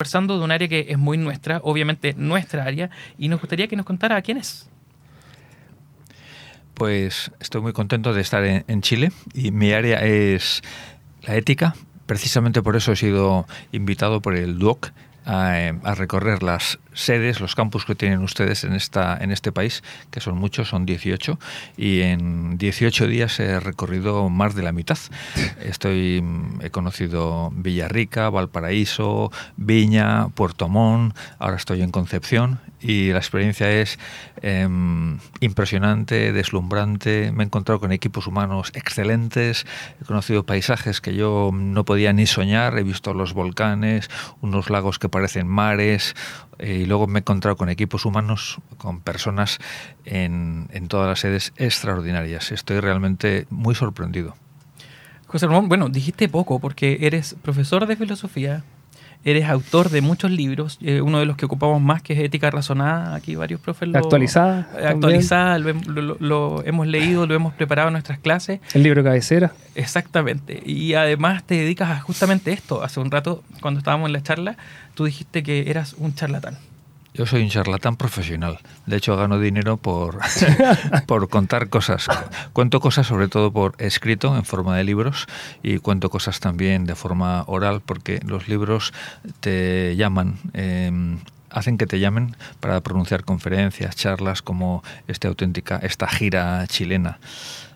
conversando de un área que es muy nuestra, obviamente nuestra área, y nos gustaría que nos contara quién es. Pues estoy muy contento de estar en, Chile y mi área es la ética. Precisamente por eso he sido invitado por el DUOC a, a recorrer las sedes, los campus que tienen ustedes en, esta, en este país, que son muchos, son 18, y en 18 días he recorrido más de la mitad. Estoy, he conocido Villarrica, Valparaíso, Viña, Puerto Montt, ahora estoy en Concepción y la experiencia es em, impresionante, deslumbrante. Me he encontrado con equipos humanos excelentes, he conocido paisajes que yo no podía ni soñar, he visto los volcanes, unos lagos que parecen mares, y luego me he encontrado con equipos humanos, con personas en, en todas las sedes extraordinarias. Estoy realmente muy sorprendido. José Ramón, bueno, dijiste poco porque eres profesor de filosofía, eres autor de muchos libros, eh, uno de los que ocupamos más que es Ética Razonada, aquí varios profes lo... Actualizada. Actualizada, lo, hemos leído, lo hemos preparado en nuestras clases. El libro cabecera. Exactamente, y además te dedicas a justamente esto. Hace un rato, cuando estábamos en la charla, tú dijiste que eras un charlatán. Yo soy un charlatán profesional. De hecho, gano dinero por, por contar cosas. Cuento cosas sobre todo por escrito, en forma de libros, y cuento cosas también de forma oral, porque los libros te llaman. Em, hacen que te llamen para pronunciar conferencias, charlas como esta auténtica, esta gira chilena.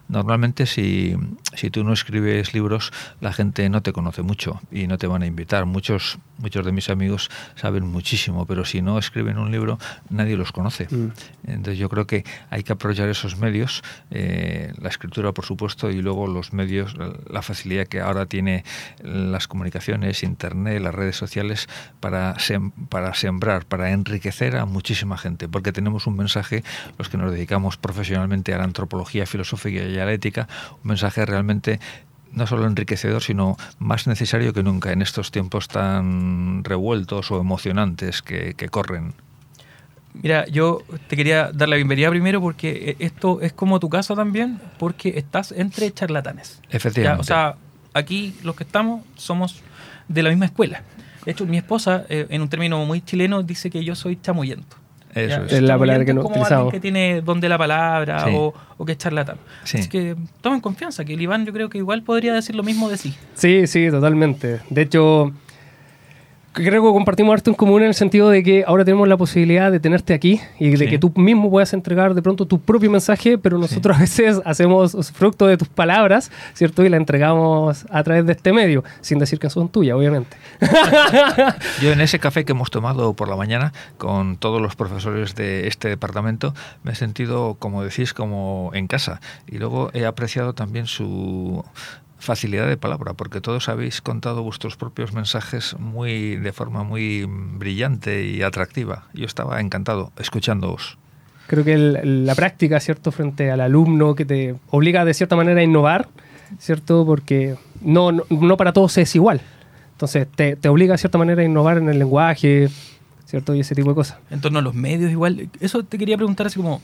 Normalmente si, si, tú no escribes libros, la gente no te conoce mucho y no te van a invitar. Muchos, muchos de mis amigos saben muchísimo, pero si no escriben un libro, nadie los conoce. Mm. Entonces yo creo que hay que aprovechar esos medios, eh, la escritura por supuesto, y luego los medios, la facilidad que ahora tiene las comunicaciones, Internet, las redes sociales, para, para sembrar, para enriquecer a muchísima gente, porque tenemos un mensaje, los que nos dedicamos profesionalmente a la antropología filosófica y a la ética, un mensaje realmente no solo enriquecedor, sino más necesario que nunca en estos tiempos tan revueltos o emocionantes que, corren. Mira, yo te quería dar la bienvenida primero porque esto es como tu caso también, porque estás entre charlatanes. Efectivamente. O sea, aquí los que estamos somos de la misma escuela. De hecho, mi esposa, eh, en un término muy chileno, dice que yo soy chamuyento. Eso es. la palabra que no como alguien que tiene donde la palabra o, o, que es charlatán. Así que tomen confianza, que el Iván yo creo que igual podría decir lo mismo de sí. Sí, sí, totalmente. De hecho, creo que compartimos harto en común en el sentido de que ahora tenemos la posibilidad de tenerte aquí y de que tú mismo puedas entregar de pronto tu propio mensaje, pero nosotros a veces hacemos fruto de tus palabras, ¿cierto? Y la entregamos a través de este medio, sin decir que son tuyas, obviamente. Yo en ese café que hemos tomado por la mañana con todos los profesores de este departamento, me he sentido, como decís, como en casa. Y luego he apreciado también su facilidad de palabra, porque todos habéis contado vuestros propios mensajes muy de forma muy brillante y atractiva. Yo estaba encantado escuchándoos. Creo que la práctica, ¿cierto?, frente al alumno que te obliga de cierta manera a innovar, ¿cierto? Porque no, no, para todos es igual. Entonces, te, te, obliga de cierta manera a innovar en el lenguaje, ¿cierto? Y ese tipo de cosas. En torno a los medios, igual. Eso te quería preguntar, así como,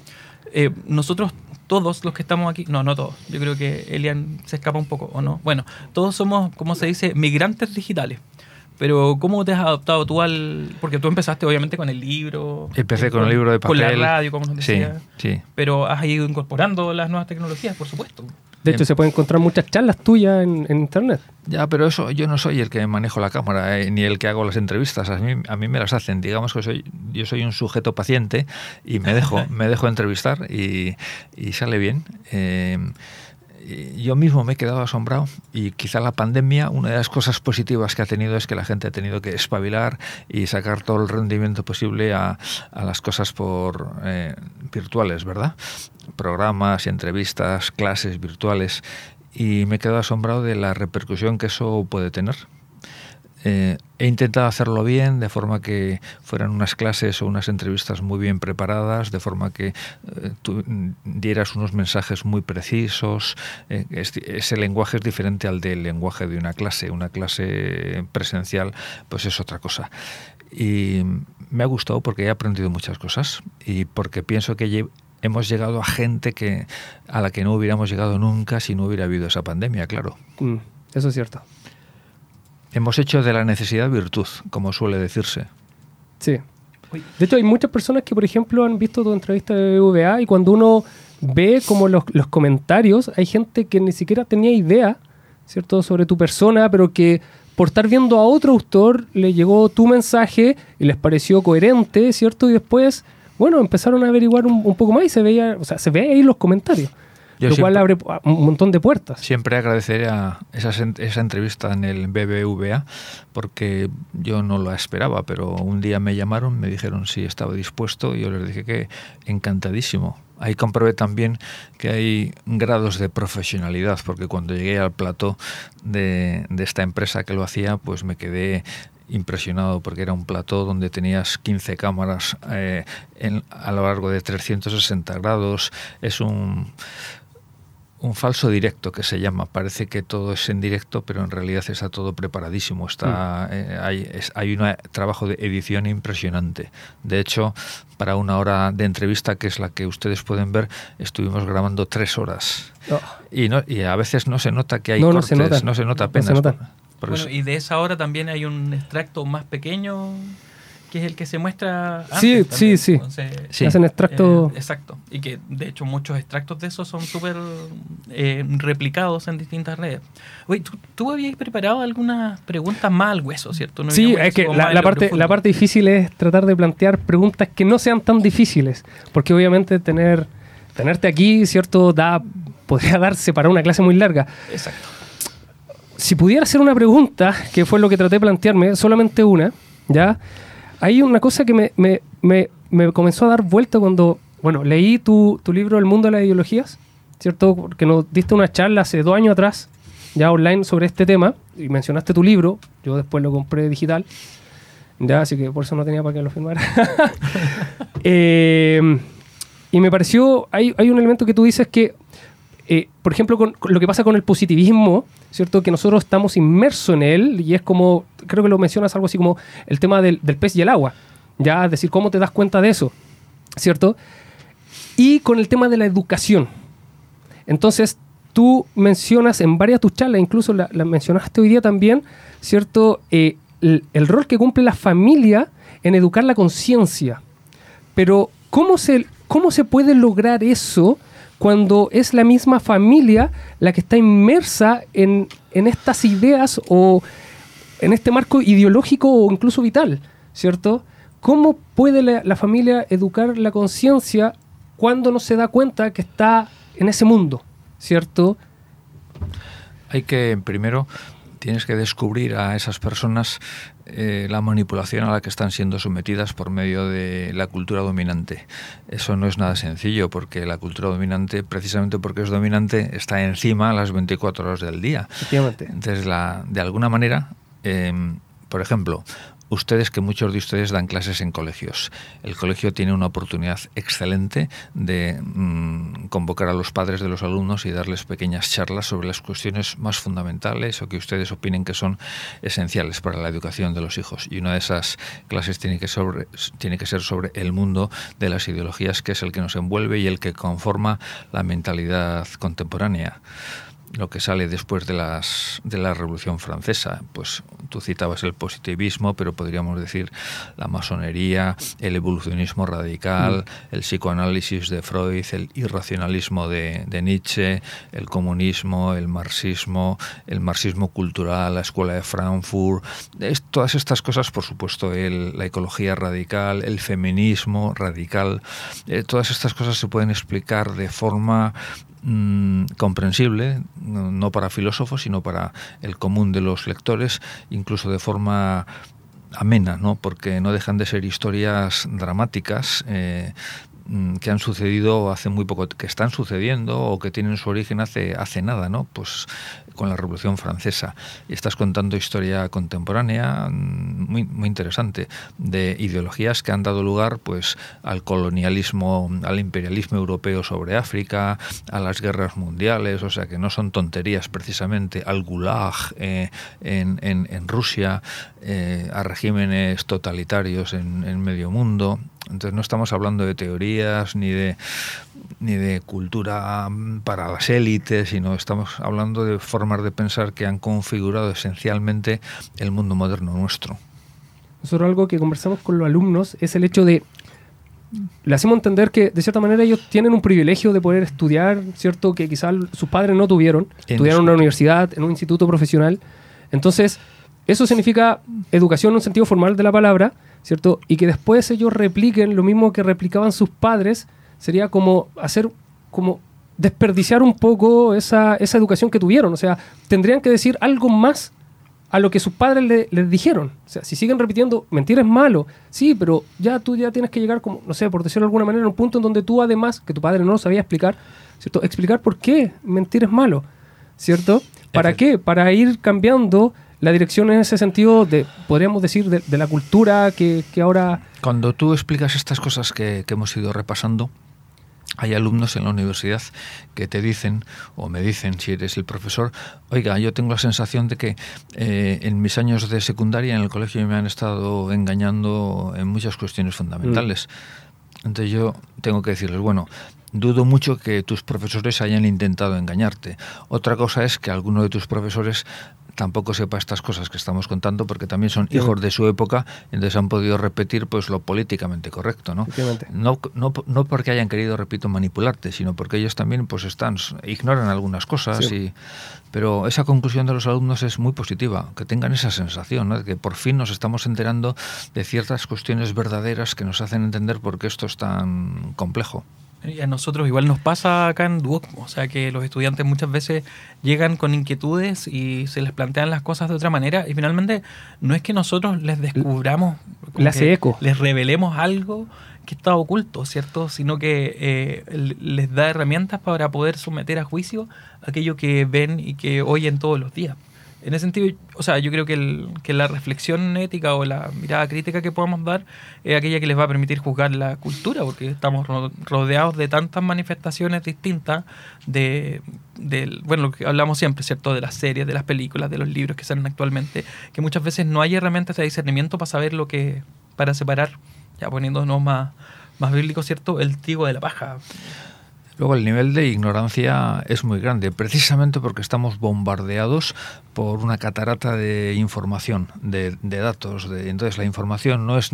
eh, nosotros todos los que estamos aquí, no, no todos, yo creo que Elian se escapa un poco, ¿o no? Bueno, todos somos, como se dice, migrantes digitales. Pero ¿cómo te has adaptado tú al...? Porque tú empezaste obviamente con el libro. Empecé con, el libro de papel. Con la radio, como nos decía. Sí, sí. Pero has ido incorporando las nuevas tecnologías, por supuesto. De hecho, se pueden encontrar muchas charlas tuyas en, internet. Ya, pero eso yo no soy el que manejo la cámara eh, ni el que hago las entrevistas. A mí, a mí me las hacen. Digamos que soy, yo soy un sujeto paciente y me dejo, me dejo entrevistar y, y sale bien. Eh, yo mismo me he quedado asombrado y quizá la pandemia, una de las cosas positivas que ha tenido es que la gente ha tenido que espabilar y sacar todo el rendimiento posible a, a las cosas por eh, virtuales, ¿verdad? Programas, entrevistas, clases virtuales y me he quedado asombrado de la repercusión que eso puede tener. Eh, he intentado hacerlo bien, de forma que fueran unas clases o unas entrevistas muy bien preparadas, de forma que eh, tú dieras unos mensajes muy precisos. Eh, ese lenguaje es diferente al del lenguaje de una clase. Una clase presencial, pues es otra cosa. Y me ha gustado porque he aprendido muchas cosas y porque pienso que hemos llegado a gente que a la que no hubiéramos llegado nunca si no hubiera habido esa pandemia, claro. Mm, eso es cierto. Hemos hecho de la necesidad virtud, como suele decirse. Sí. De hecho, hay muchas personas que, por ejemplo, han visto tu entrevista de BVA y cuando uno ve como los, los comentarios, hay gente que ni siquiera tenía idea, ¿cierto?, sobre tu persona, pero que por estar viendo a otro autor le llegó tu mensaje y les pareció coherente, ¿cierto? Y después, bueno, empezaron a averiguar un, un poco más y se veía, o sea, se ve ahí los comentarios. Yo lo cual abre un montón de puertas. Siempre agradeceré a esa, esa entrevista en el BBVA porque yo no la esperaba, pero un día me llamaron, me dijeron si estaba dispuesto y yo les dije que encantadísimo. Ahí comprobé también que hay grados de profesionalidad, porque cuando llegué al plató de, de esta empresa que lo hacía, pues me quedé impresionado porque era un plató donde tenías 15 cámaras eh, en- a lo largo de 360 grados. Es un, un falso directo que se llama. Parece que todo es en directo, pero en realidad está todo preparadísimo. Está, eh, hay, es- hay un trabajo de edición impresionante. De hecho, para una hora de entrevista, que es la que ustedes pueden ver, estuvimos grabando tres horas. Oh. Y, no, y a veces no se nota que hay No, no cortes, se nota. no se nota No se apenas. nota. por- por Bueno, y de esa hora también hay un extracto más pequeño que es el que se muestra antes Sí, también. sí, sí. Entonces, Sí. Hacen extracto. eh, exacto. Y que de hecho muchos extractos de esos son súper eh, replicados en distintas redes. Oye, ¿tú, tú habías preparado algunas preguntas más al hueso, ¿cierto? No Sí, es que la, la parte, la parte difícil es tratar de plantear preguntas que no sean tan difíciles, porque obviamente tener, tenerte aquí, ¿cierto? Da, podría darse para una clase muy larga. Exacto. Si pudiera hacer una pregunta, que fue lo que traté de plantearme, solamente una, ¿ya? Hay una cosa que me, me- me- me comenzó a dar vuelta cuando, bueno, leí tu, tu libro El mundo de las ideologías, ¿cierto? Porque nos diste una charla hace dos años atrás, ya online, sobre este tema, y mencionaste tu libro, yo después lo compré digital, ya, así que por eso no tenía para que lo firmara. Eh, y me pareció, hay, hay un elemento que tú dices que, eh, por ejemplo, con, con lo que pasa con el positivismo, ¿cierto? Que nosotros estamos inmersos en él y es como, creo que lo mencionas algo así como el tema del, del pez y el agua, ya, es decir, cómo te das cuenta de eso, ¿cierto? Y con el tema de la educación. Entonces, tú mencionas en varias de tus charlas, incluso la, la mencionaste hoy día también, ¿cierto? Eh, el, el rol que cumple la familia en educar la conciencia. Pero, ¿cómo se, ¿cómo se puede lograr eso cuando es la misma familia la que está inmersa en, en estas ideas o en este marco ideológico o incluso vital, ¿cierto? ¿Cómo puede la, la familia educar la conciencia cuando no se da cuenta que está en ese mundo, ¿cierto? Hay que, primero, tienes que descubrir a esas personas eh, la manipulación a la que están siendo sometidas por medio de la cultura dominante. Eso no es nada sencillo porque la cultura dominante, precisamente porque es dominante, está encima las 24 horas del día. Efectivamente. Entonces, la, de alguna manera, eh, por ejemplo, ustedes que muchos de ustedes dan clases en colegios. El colegio tiene una oportunidad excelente de mm, convocar a los padres de los alumnos y darles pequeñas charlas sobre las cuestiones más fundamentales o que ustedes opinen que son esenciales para la educación de los hijos. Y una de esas clases tiene que, sobre, tiene que ser sobre el mundo de las ideologías, que es el que nos envuelve y el que conforma la mentalidad contemporánea lo que sale después de, las, de la Revolución Francesa. Pues tú citabas el positivismo, pero podríamos decir la masonería, el evolucionismo radical, mm. el psicoanálisis de Freud, el irracionalismo de, de, Nietzsche, el comunismo, el marxismo, el marxismo cultural, la escuela de Frankfurt, es, todas estas cosas, por supuesto, el, la ecología radical, el feminismo radical, eh, todas estas cosas se pueden explicar de forma mmm, comprensible, no, para filósofos, sino para el común de los lectores, incluso de forma amena, ¿no? porque no dejan de ser historias dramáticas. Eh, que han sucedido hace muy poco, que están sucediendo o que tienen su origen hace, hace nada, ¿no? Pues con la Revolución Francesa. Estás contando historia contemporánea muy, muy interesante de ideologías que han dado lugar pues al colonialismo, al imperialismo europeo sobre África, a las guerras mundiales, o sea que no son tonterías precisamente, al Gulag eh, en, Rusia, eh, a regímenes totalitarios en, en medio mundo. Entonces no estamos hablando de teorías ni de ni de cultura para las élites, sino estamos hablando de formas de pensar que han configurado esencialmente el mundo moderno nuestro. Nosotros algo que conversamos con los alumnos es el hecho de le hacemos entender que de cierta manera ellos tienen un privilegio de poder estudiar, ¿cierto? Que quizás sus padres no tuvieron, estudiaron en una universidad, en un instituto profesional. Entonces, eso significa educación en un sentido formal de la palabra, ¿cierto? Y que después ellos repliquen lo mismo que replicaban sus padres, sería como hacer, como desperdiciar un poco esa, esa educación que tuvieron. O sea, tendrían que decir algo más a lo que sus padres les dijeron. O sea, si siguen repitiendo, mentir es malo, sí, pero ya tú ya tienes que llegar, como, no sé, por decirlo de alguna manera, a un punto en donde tú además, que tu padre no lo sabía explicar, ¿cierto? Explicar por qué mentir es malo, ¿cierto? ¿Para qué? Para ir cambiando la dirección en ese sentido de, podríamos decir, de, la cultura que, que, ahora... Cuando tú explicas estas cosas que, que hemos ido repasando, hay alumnos en la universidad que te dicen, o me dicen si eres el profesor, oiga, yo tengo la sensación de que eh, en mis años de secundaria en el colegio me han estado engañando en muchas cuestiones fundamentales. Mm. Entonces yo tengo que decirles, bueno, dudo mucho que tus profesores hayan intentado engañarte. Otra cosa es que alguno de tus profesores tampoco sepa estas cosas que estamos contando porque también son hijos de su época y entonces han podido repetir pues lo políticamente correcto ¿no? no no no porque hayan querido repito manipularte sino porque ellos también pues están ignoran algunas cosas y pero esa conclusión de los alumnos es muy positiva que tengan esa sensación ¿no? de que por fin nos estamos enterando de ciertas cuestiones verdaderas que nos hacen entender por qué esto es tan complejo y a nosotros igual nos pasa acá en Duoc, o sea que los estudiantes muchas veces llegan con inquietudes y se les plantean las cosas de otra manera y finalmente no es que nosotros les descubramos, eco. les revelemos algo que está oculto, ¿cierto? Sino que eh, les da herramientas para poder someter a juicio aquello que ven y que oyen todos los días en ese sentido, o sea, yo creo que, que, la reflexión ética o la mirada crítica que podamos dar es aquella que les va a permitir juzgar la cultura, porque estamos rodeados de tantas manifestaciones distintas de, bueno, lo que hablamos siempre, ¿cierto? De las series, de las películas, de los libros que salen actualmente, que muchas veces no hay herramientas de discernimiento para saber lo que, para separar, ya poniéndonos más, más bíblico, ¿cierto? El trigo de la paja. Luego el nivel de ignorancia es muy grande, precisamente porque estamos bombardeados por una catarata de información, de, datos. De, entonces la información no es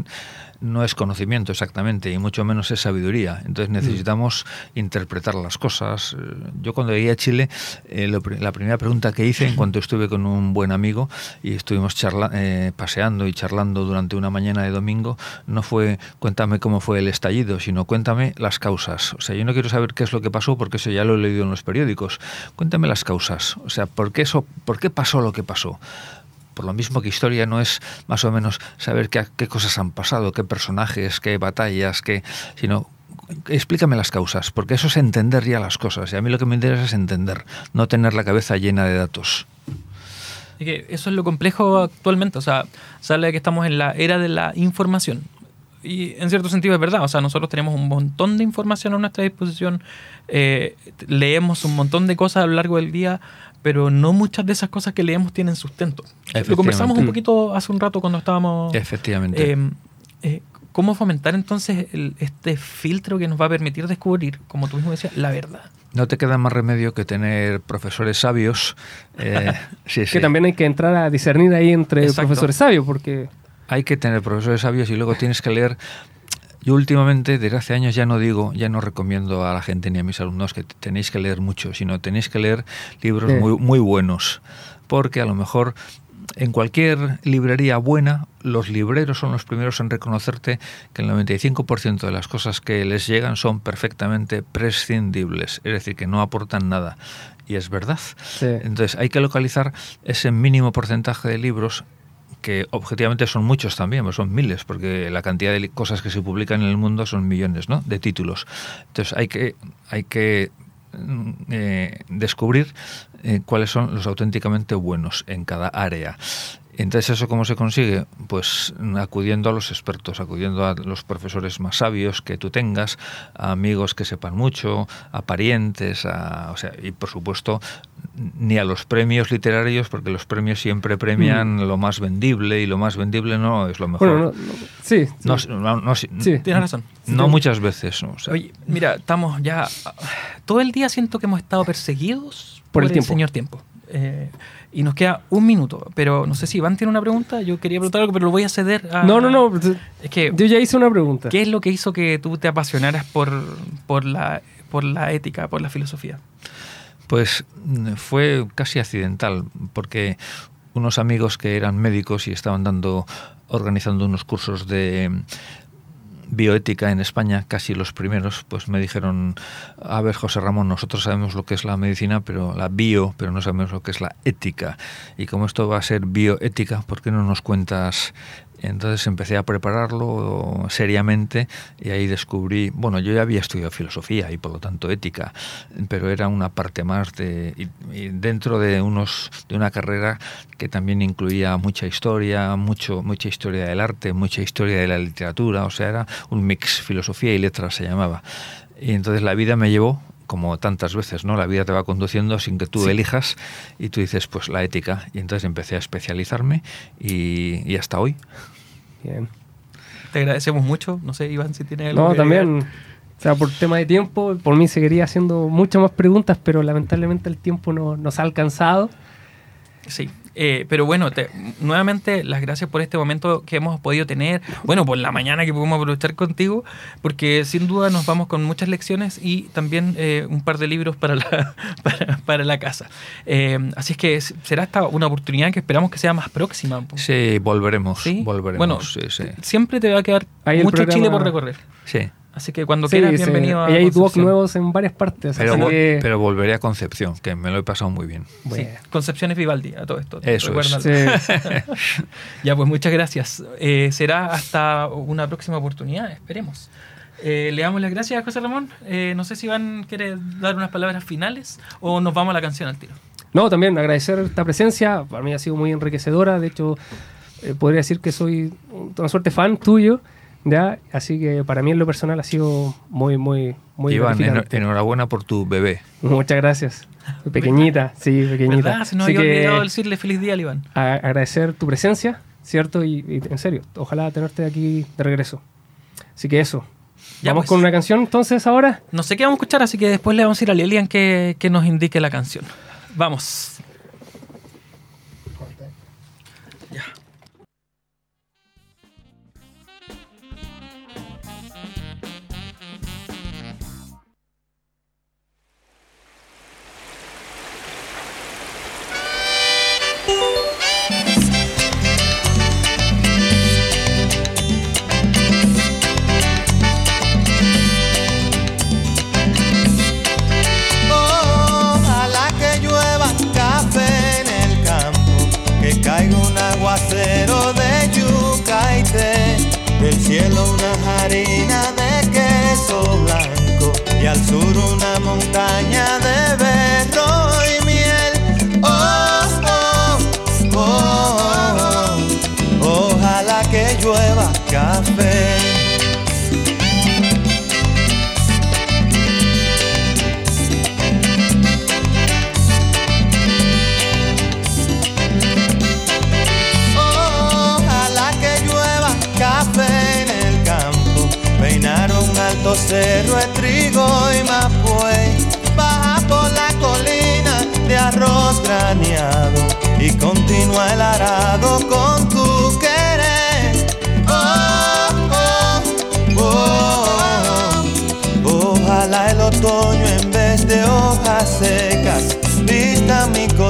no es conocimiento exactamente, y mucho menos es sabiduría. Entonces necesitamos interpretar las cosas. Yo cuando llegué a Chile, eh, la primera pregunta que hice en cuanto estuve con un buen amigo y estuvimos charla, eh, paseando y charlando durante una mañana de domingo, no fue cuéntame cómo fue el estallido, sino cuéntame las causas. O sea, yo no quiero saber qué es lo que pasó porque eso ya lo he leído en los periódicos. Cuéntame las causas. O sea, ¿por qué, eso, por qué pasó lo que pasó? Por lo mismo que historia no es más o menos saber qué, qué cosas han pasado, qué personajes, qué batallas, qué, sino explícame las causas, porque eso es entender ya las cosas. Y a mí lo que me interesa es entender, no tener la cabeza llena de datos. eso es lo complejo actualmente. O sea, sale que estamos en la era de la información. Y en cierto sentido es verdad. O sea, nosotros tenemos un montón de información a nuestra disposición. Eh, leemos un montón de cosas a lo largo del día pero no muchas de esas cosas que leemos tienen sustento. Lo conversamos un poquito hace un rato cuando estábamos... Efectivamente. Eh, eh, ¿Cómo fomentar entonces este filtro que nos va a permitir descubrir, como tú mismo decías, la verdad? No te queda más remedio que tener profesores sabios. Eh, que también hay que entrar a discernir ahí entre profesores sabios, porque... Hay que tener profesores sabios y luego tienes que leer yo últimamente, desde hace años, ya no digo, ya no recomiendo a la gente ni a mis alumnos que tenéis que leer mucho, sino tenéis que leer libros muy, muy buenos, porque a lo mejor en cualquier librería buena, los libreros son los primeros en reconocerte que el 95% de las cosas que les llegan son perfectamente prescindibles, es decir, que no aportan nada. Y es verdad. Entonces hay que localizar ese mínimo porcentaje de libros que objetivamente son muchos también, pues son miles, porque la cantidad de cosas que se publican en el mundo son millones ¿no? de títulos. Entonces hay que, hay que mm, eh, descubrir eh, cuáles son los auténticamente buenos en cada área. Entonces, ¿eso cómo se consigue? Pues acudiendo a los expertos, acudiendo a los profesores más sabios que tú tengas, a amigos que sepan mucho, a parientes, a, o sea, y por supuesto, ni a los premios literarios, porque los premios siempre premian mm. lo más vendible y lo más vendible no es lo mejor. Bueno, sí, No, sí, tienes razón. No muchas veces. Oye, mira, estamos ya. Todo el día siento que hemos estado perseguidos por, el, tiempo. señor tiempo. Eh, y nos queda un minuto, pero no sé si Iván tiene una pregunta. Yo quería preguntar algo, pero lo voy a ceder a. No, no, no. Es que. Yo ya hice una pregunta. ¿Qué es lo que hizo que tú te apasionaras por, por, la, por la ética, por la filosofía? Pues mm, fue casi accidental, porque unos amigos que eran médicos y estaban dando organizando unos cursos de bioética en España, casi los primeros, pues me dijeron, a ver José Ramón, nosotros sabemos lo que es la medicina, pero la bio, pero no sabemos lo que es la ética. Y como esto va a ser bioética, ¿por qué no nos cuentas entonces empecé a prepararlo seriamente y ahí descubrí, bueno, yo ya había estudiado filosofía y por lo tanto ética, pero era una parte más de dentro de unos de una carrera que también incluía mucha historia, mucho mucha historia del arte, mucha historia de la literatura, o sea, era un mix filosofía y letras se llamaba. Y entonces la vida me llevó como tantas veces, ¿no? La vida te va conduciendo sin que tú elijas y tú dices, pues la ética. Y entonces empecé a especializarme y, hasta hoy. Bien. Te agradecemos mucho. No sé, Iván, si tiene algo No, también. O sea, por tema de tiempo, por mí seguiría haciendo muchas más preguntas, pero lamentablemente el tiempo no, nos ha alcanzado. Sí, eh, pero bueno, nuevamente las gracias por este momento que hemos podido tener, bueno, por la mañana que pudimos aprovechar contigo, porque sin duda nos vamos con muchas lecciones y también eh, un par de libros para la, para, la casa. Eh, así es que será esta una oportunidad que esperamos que sea más próxima. Sí, volveremos. volveremos bueno, siempre te va a quedar mucho Chile por recorrer. Sí. Así que cuando quieras, bienvenido a. Y hay docs nuevos en varias partes. Pero, volveré a Concepción, que me lo he pasado muy bien. Concepción es Vivaldi, a todo esto. Eso ya, pues muchas gracias. Eh, será hasta una próxima oportunidad, esperemos. Eh, le damos las gracias a José Ramón. Eh, no sé si Iván quiere dar unas palabras finales o nos vamos a la canción al tiro. No, también agradecer esta presencia. Para mí ha sido muy enriquecedora. De hecho, podría decir que soy una suerte fan tuyo. ¿Ya? Así que para mí en lo personal ha sido muy, muy, muy Iván, enhorabuena por tu bebé. Muchas gracias. Pequeñita, sí, pequeñita. ¿Verdad? Se nos había olvidado decirle feliz día Iván. agradecer tu presencia, ¿cierto? Y, en serio, ojalá tenerte aquí de regreso. Así que eso. ¿Vamos pues. con una canción entonces ahora? No sé qué vamos a escuchar, así que después le vamos a ir a Lilian que, que nos indique la canción. Vamos.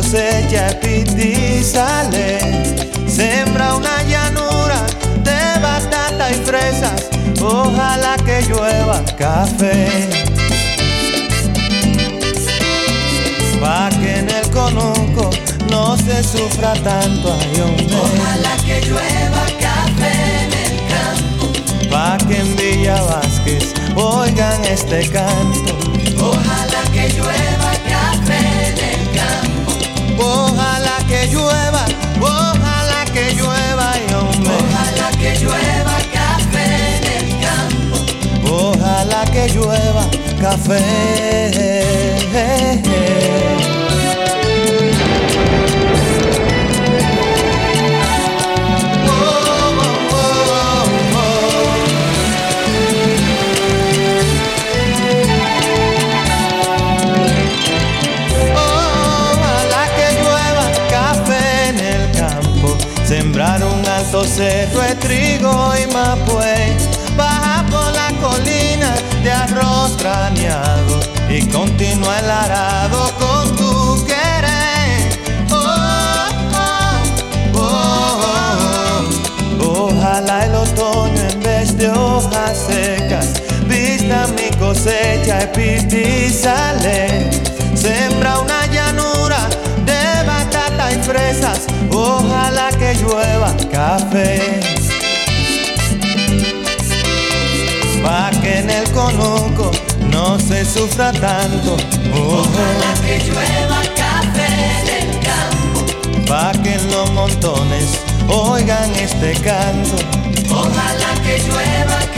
Cosecha y sale. Sembra una llanura de batata y fresas ojalá que llueva café. Pa' que en el conuco no se sufra tanto ayón. Ojalá que llueva café en el campo. Pa' que en Villa Vázquez oigan este canto. Ojalá que llueva que llueva, ojalá que llueva y hombre. Ojalá que llueva café en el campo. Ojalá que llueva café. Cerro de trigo y mapuey, baja por la colina de arroz trañado y continúa el arado con tu querer. Oh, oh, oh, oh. Ojalá el otoño en vez de hojas secas vista mi cosecha y pistizale. Café. Pa' que en el conuco no se sufra tanto. Ojalá Ojalá que llueva café en el campo. pa' que en los montones oigan este canto. Ojalá que llueva café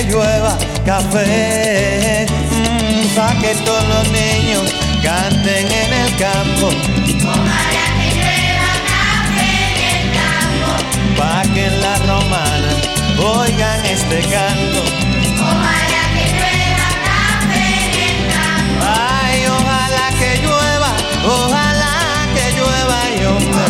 que llueva café, mm, pa' que todos los niños canten en el campo. Ojalá que llueva café en el campo. Pa' que en la romana oigan este canto. Ojalá que llueva café en el campo. Ay, ojalá que llueva, ojalá que llueva y hombre.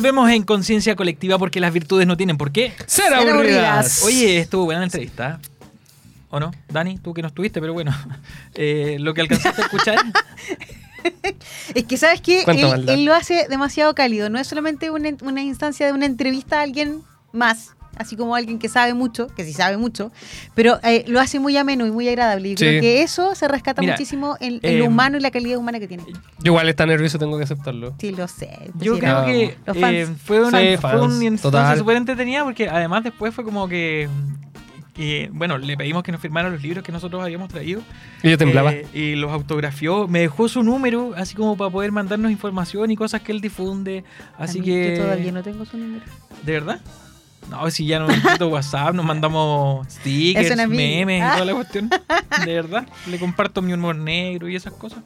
Volvemos en conciencia colectiva porque las virtudes no tienen por qué. Ser aburridas. aburridas. Oye, estuvo buena la entrevista. ¿O no? Dani, tú que no estuviste, pero bueno. Eh, lo que alcanzaste a escuchar. Es que, ¿sabes qué? Cuánta Él, lo hace demasiado cálido. No es solamente una, una instancia de una entrevista a alguien más, así como alguien que sabe mucho, que sí sabe mucho, pero eh, lo hace muy ameno y muy agradable. Y Sí. creo que eso se rescata Mira, muchísimo en, en eh, lo humano y la calidad humana que tiene. Yo igual está nervioso, tengo que aceptarlo. Sí, lo sé. Yo Sí, creo no. que Los fans. eh, fue una, Sí, fue instancia total. súper entretenida porque además después fue como que, bueno, le pedimos que nos firmara los libros que nosotros habíamos traído. Y yo temblaba. Eh, y los autografió. Me dejó su número, así como para poder mandarnos información y cosas que él difunde. Así A mí, que... Yo todavía no tengo su número. ¿De verdad? No, si ya nos mandamos WhatsApp, nos mandamos stickers, memes y Ah. toda la cuestión. De verdad. Le comparto mi humor negro y esas cosas.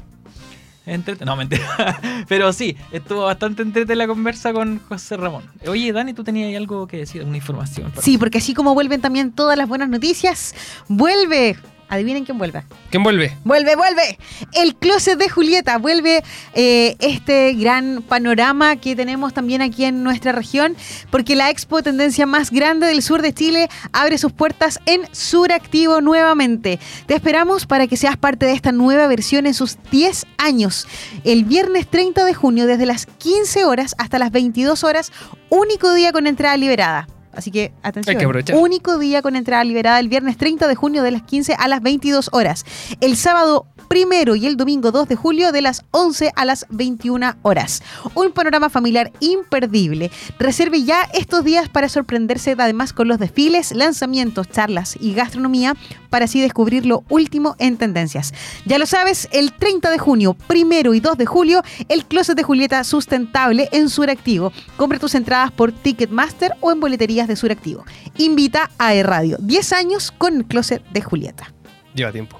Entrete- no, mentira. Pero sí, estuvo bastante entrete la conversa con José Ramón. Oye, Dani, ¿tú tenías ahí algo que decir? ¿Una información? Sí, porque así como vuelven también todas las buenas noticias, vuelve. Adivinen quién vuelve. ¿Quién vuelve? Vuelve, vuelve. El closet de Julieta. Vuelve eh, este gran panorama que tenemos también aquí en nuestra región, porque la expo tendencia más grande del sur de Chile abre sus puertas en Suractivo nuevamente. Te esperamos para que seas parte de esta nueva versión en sus 10 años. El viernes 30 de junio, desde las 15 horas hasta las 22 horas, único día con entrada liberada. Así que atención, Hay que aprovechar. único día con entrada liberada el viernes 30 de junio de las 15 a las 22 horas. El sábado primero y el domingo 2 de julio de las 11 a las 21 horas. Un panorama familiar imperdible. Reserve ya estos días para sorprenderse además con los desfiles, lanzamientos, charlas y gastronomía para así descubrir lo último en tendencias. Ya lo sabes, el 30 de junio, primero y 2 de julio, el Closet de Julieta sustentable en Suractivo. Compra tus entradas por Ticketmaster o en boleterías de Suractivo. Invita a E-Radio. 10 años con el Closet de Julieta. Lleva tiempo.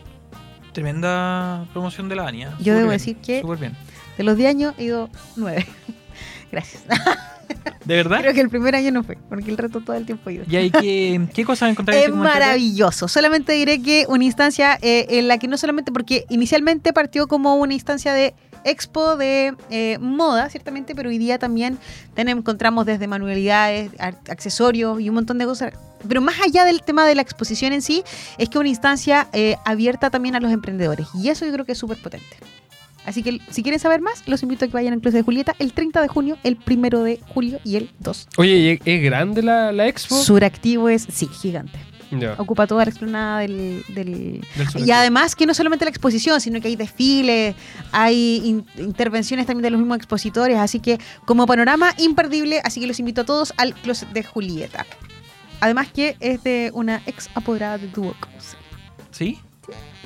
Tremenda promoción de la Dani. ¿eh? Yo debo bien, decir que- Súper bien. De los 10 años he ido 9. Gracias. ¿De verdad? Creo que el primer año no fue, porque el resto todo el tiempo ido. ¿Y ahí qué, qué cosas encontraste? Es maravilloso. Solamente diré que una instancia eh, en la que no solamente, porque inicialmente partió como una instancia de expo de eh, moda, ciertamente, pero hoy día también tenemos, encontramos desde manualidades, accesorios y un montón de cosas. Pero más allá del tema de la exposición en sí, es que una instancia eh, abierta también a los emprendedores. Y eso yo creo que es súper potente. Así que si quieren saber más, los invito a que vayan al Club de Julieta el 30 de junio, el 1 de julio y el 2. Oye, ¿y ¿es, es grande la, la expo? Suractivo es, sí, gigante. Ocupa toda la explanada del, del, Del sur y además que no solamente la exposición, sino que hay desfiles, hay in- intervenciones también de los mismos expositores, así que como panorama imperdible, así que los invito a todos al Closet de Julieta. Además que es de una ex apoderada de Duoc. ¿Sí?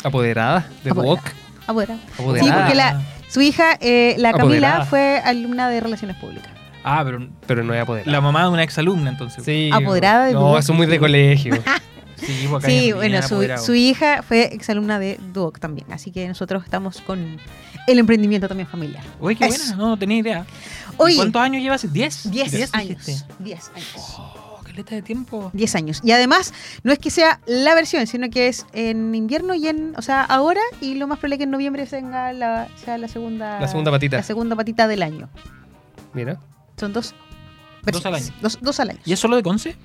¿Apoderada de. Duoc? Apoderada. Apoderada. Sí, porque la, su hija, eh, la Camila, Apoderada. fue alumna de Relaciones Públicas. Ah, pero Pero no es apoderada. la mamá de una exalumna, entonces. Sí. Apoderada de No, eso es muy de colegio. Sí, bueno, su, su hija fue exalumna de Duoc también, así que nosotros estamos con el emprendimiento también familiar. Uy, qué Eso. buena, no, no tenía idea. Oye, ¿Cuántos años llevas? ¿10? 10 ¿Diez años. 10 años. Oh, qué letra de tiempo. 10 años. Y además, no es que sea la versión, sino que es en invierno y en, o sea, ahora y lo más probable es que en noviembre tenga la, sea la segunda La segunda patita. La segunda patita del año. Mira. Son dos. Dos al año. Dos, dos al año. ¿Y es solo de Conce?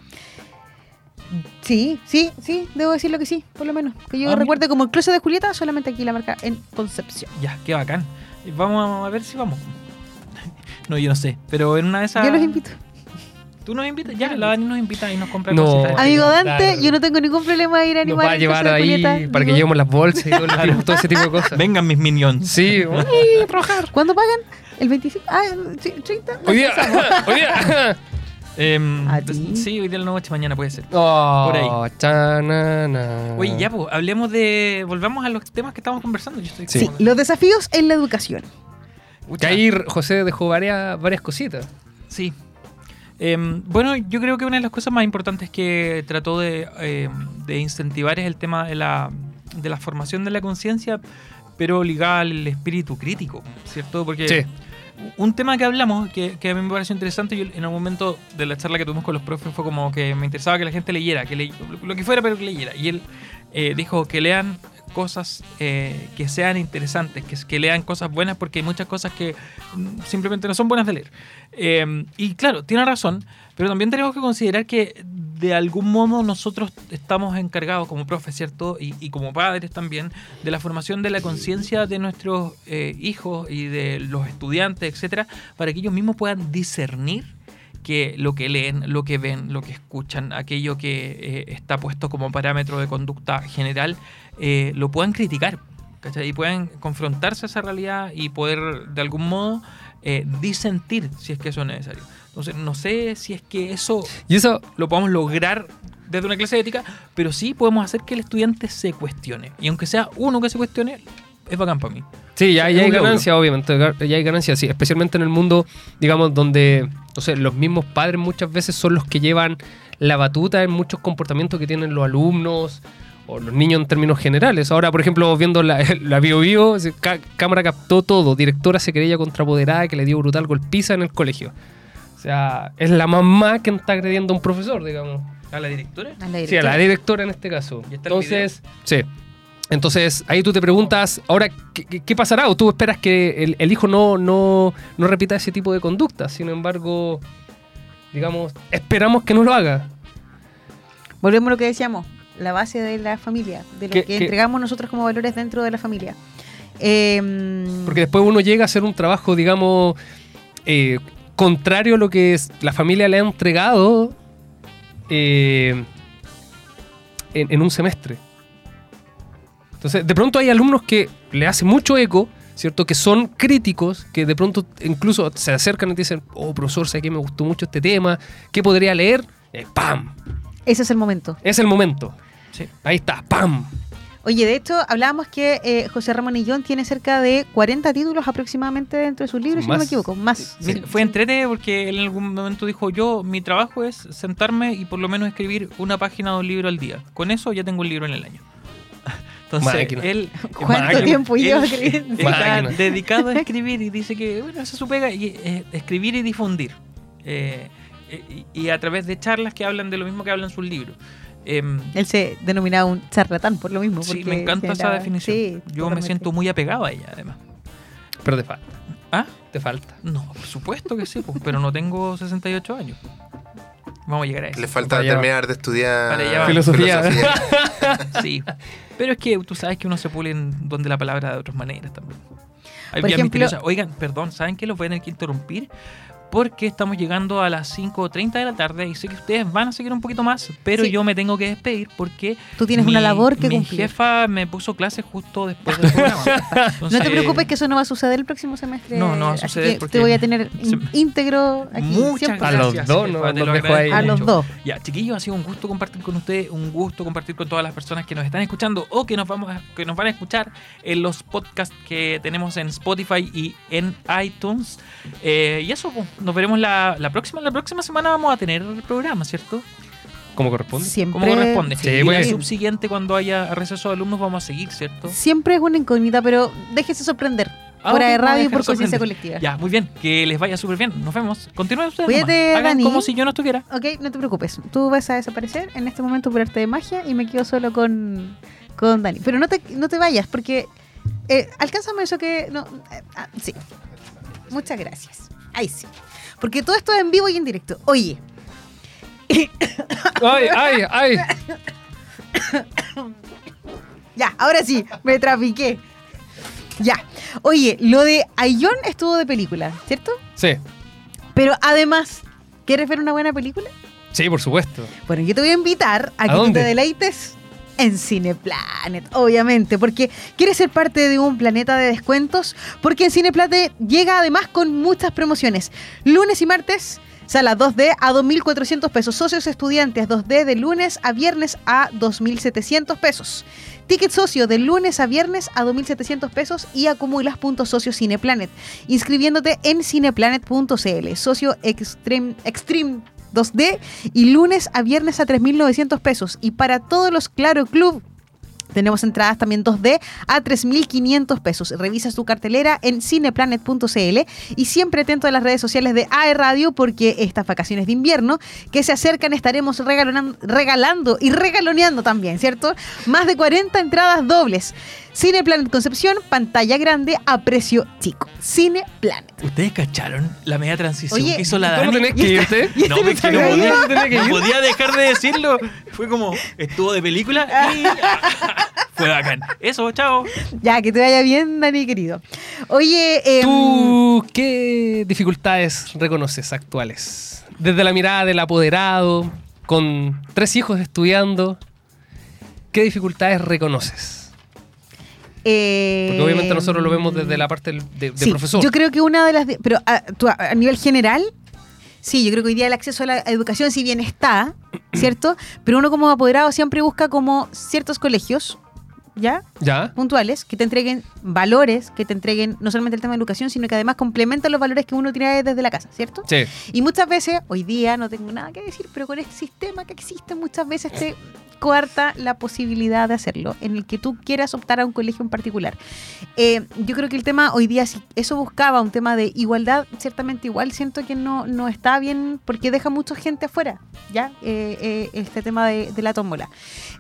Sí, sí, sí, debo decirlo que sí, por lo menos. Que yo Ah, recuerde como el closet de Julieta, solamente aquí la marca en Concepción. Ya, qué bacán. Vamos a ver si vamos. No, yo no sé, pero en una de esas... Yo los invito. ¿Tú nos invitas? Ya, la Dani nos invita y nos compra No. cositas. Amigo. Dante, yo no tengo ningún problema de ir a Nos animar va a llevar ahí Julieta. para que llevemos las bolsas y todo, ese tipo de cosas. Vengan mis minions. Sí. ¿Cuándo pagan? ¿El 25? Ah, sí, 30. Hoy día. Hoy día. Em, ¿A ti? Sí, hoy día la noche, mañana puede ser. Oh, Por ahí. chanana. Oye, ya, pues, hablemos de... Volvamos a los temas que estamos conversando. Yo estoy Sí, los desafíos en la educación. Que ahí José dejó varias, varias cositas. Sí. Em, bueno, yo creo que una de las cosas más importantes que trató de, em, de incentivar es el tema de la, de la formación de la conciencia, pero ligada al espíritu crítico, ¿cierto? Porque Sí. un tema que hablamos, que, que a mí me pareció interesante, yo en un momento de la charla que tuvimos con los profes fue como que me interesaba que la gente leyera, que le- lo que fuera, pero que leyera. Y él eh, dijo que lean cosas eh, que sean interesantes, que, que lean cosas buenas, porque hay muchas cosas que mm, simplemente no son buenas de leer. Eh, y claro, tiene razón, pero también tenemos que considerar que de algún modo nosotros estamos encargados como profes, ¿cierto? Y, como padres también, de la formación de la conciencia de nuestros eh, hijos y de los estudiantes, etcétera, para que ellos mismos puedan discernir que lo que leen, lo que ven, lo que escuchan, aquello que eh, está puesto como parámetro de conducta general, eh, lo puedan criticar. ¿cachai? Y puedan confrontarse a esa realidad y poder de algún modo disentir si es que eso es necesario. Entonces, no sé si es que eso Y eso, lo podamos lograr desde una clase de ética, pero sí podemos hacer que el estudiante se cuestione. Y aunque sea uno que se cuestione, es bacán para mí. Sí, ya, O sea, ya es hay ganancia, obviamente. Ya hay ganancia, sí. Especialmente en el mundo, digamos, donde, no sé, los mismos padres muchas veces son los que llevan la batuta en muchos comportamientos que tienen los alumnos o los niños en términos generales. Ahora, por ejemplo, viendo la, la Bio cámara captó todo. Directora se creía contrapoderada que le dio brutal golpiza en el colegio. O sea, es la mamá que está agrediendo a un profesor, digamos. ¿A la directora? A la Sí, a directora. la directora en este caso. ¿Y está el Entonces, sí. Entonces, ahí tú te preguntas, ahora, ¿qué, pasará? ¿O tú esperas que el, el hijo no, no, no repita ese tipo de conducta? Sin embargo, digamos, esperamos que no lo haga. Volvemos a lo que decíamos, la base de la familia, de lo Que- que, que- entregamos nosotros como valores dentro de la familia. Em, Porque después uno llega a hacer un trabajo, digamos, eh, contrario a lo que es- la familia le ha entregado eh, en, en un semestre. Entonces, de pronto hay alumnos que le hace mucho eco, ¿cierto? Que son críticos, que de pronto incluso se acercan y te dicen, oh, profesor, sé que me gustó mucho este tema, ¿qué podría leer? Eh, ¡Pam! ese es el momento. Es el momento. Sí. Ahí está, ¡pam! Oye, de hecho, hablábamos que eh, José Ramón Illón tiene cerca de 40 títulos aproximadamente dentro de sus libros, si no me equivoco, más. Sí, Fue entrete porque él en algún momento dijo, yo, mi trabajo es sentarme y por lo menos escribir una página de un libro al día. Con eso ya tengo un libro en el año. Entonces, Máquina. él, ¿Cuánto Máquina. tiempo lleva escribiendo? está dedicado a escribir y dice que, bueno, esa es su pega, y, eh, escribir y difundir. Eh, eh, y, y a través de charlas que hablan de lo mismo que hablan sus libros. Em, Él se denominaba un charlatán por lo mismo. sí, me encanta esa generaba- definición. Sí, Yo me siento muy apegado a ella, además. Pero te falta. ¿Ah? Te falta. No, por supuesto que sí, pues, pero no tengo 68 años. Vamos a llegar a eso. Le falta Para terminar de estudiar va. Filosofía. Sí. Pero es que tú sabes que uno se pule en donde la palabra de otras maneras también. Hay Por vías ejemplo- misteriosas. Oigan, perdón, ¿saben qué? Los voy a tener que interrumpir porque estamos llegando a las 5.30 de la tarde y sé que ustedes van a seguir un poquito más, pero Sí. yo me tengo que despedir porque Tú tienes una labor que mi cumplir. jefa me puso clases justo después del programa. No te preocupes que eso no va a suceder el próximo semestre. No, no va a así suceder que porque te voy a tener se- íntegro aquí. Muchas 100%. A los gracias, dos, jefa, no, te los lo dejo agradezco ahí. A los dos. Ya, chiquillos, ha sido un gusto compartir con ustedes, un gusto compartir con todas las personas que nos están escuchando o que nos vamos a- que nos van a escuchar en los podcasts que tenemos en Spotify y en iTunes. Eh, y eso, pues, nos veremos la, la próxima. La próxima semana vamos a tener el programa, ¿cierto? Como corresponde. Siempre, Como corresponde. Sí, y bien. subsiguiente, cuando haya receso de alumnos, vamos a seguir, ¿cierto? Siempre es una incógnita, pero déjese sorprender. Ah, Fuera ok, de me voy a radio y por conciencia colectiva. Ya, muy bien. Que les vaya súper bien. Nos vemos. Continúen ustedes. Cuídate. Hagan Dani. como si yo no estuviera. Ok, no te preocupes. Tú vas a desaparecer en este momento por arte de magia y me quedo solo con, con Dani. Pero no te, no te vayas, porque eh, alcánzame eso que. No, eh, ah, sí. Muchas gracias. Ahí sí. Porque todo esto es en vivo y en directo. Oye, ¡Ay, ay, ay! ya, ahora sí, me trafiqué. Ya. Oye, lo de Ayón estuvo de película, ¿cierto? Sí, Pero además, ¿quieres ver una buena película? sí, por supuesto. Bueno, yo te voy a invitar a, ¿A que tú te deleites en Cineplanet, obviamente, porque quieres ser parte de un planeta de descuentos, porque en Cineplanet llega además con muchas promociones. Lunes y martes, sala 2D a 2.400 pesos, socios estudiantes 2D de lunes a viernes a 2.700 pesos. Ticket socio de lunes a viernes a 2.700 pesos y acumulas puntos socio Cineplanet, inscribiéndote en cineplanet.cl. Socio Extreme, Extreme 2D y lunes a viernes a 3.900 pesos. Y para todos los Claro Club tenemos entradas también 2D a 3.500 pesos. Revisa su cartelera en cineplanet.cl y siempre atento a las redes sociales de AE Radio porque estas vacaciones de invierno que se acercan estaremos regalando y regaloneando también, ¿cierto? Más de 40 entradas dobles. Cineplanet Concepción, pantalla grande a precio chico. Cineplanet. ¿Ustedes cacharon la media transición Oye, que hizo la ¿Cómo Dani? tenés que irte? No, me está no, podía, no podía dejar de decirlo. Fue como, estuvo de película y fue bacán. Eso, chao. Ya, que te vaya bien, Dani, querido. Oye, em, ¿Tú qué dificultades reconoces actuales? Desde la mirada del apoderado, con tres hijos estudiando, ¿qué dificultades reconoces? Eh, Porque obviamente nosotros lo vemos desde la parte del- de, de sí, profesor. Yo creo que una de las. pero a nivel general, sí, yo creo que hoy día el acceso a la educación, si bien está, ¿cierto? Pero uno como apoderado siempre busca como ciertos colegios, ¿ya? ¿Ya? puntuales que te entreguen valores, que te entreguen no solamente el tema de educación, sino que además complementan los valores que uno tiene desde la casa, ¿cierto? Sí. Y muchas veces, hoy día no tengo nada que decir, pero con este sistema que existe, muchas veces te coarta la posibilidad de hacerlo, en el que tú quieras optar a un colegio en particular. Eh, yo creo que el tema hoy día, si eso buscaba un tema de igualdad, ciertamente igual siento que no, no está bien porque deja mucha gente afuera, ¿ya? Eh, eh, este tema de, la tómbola.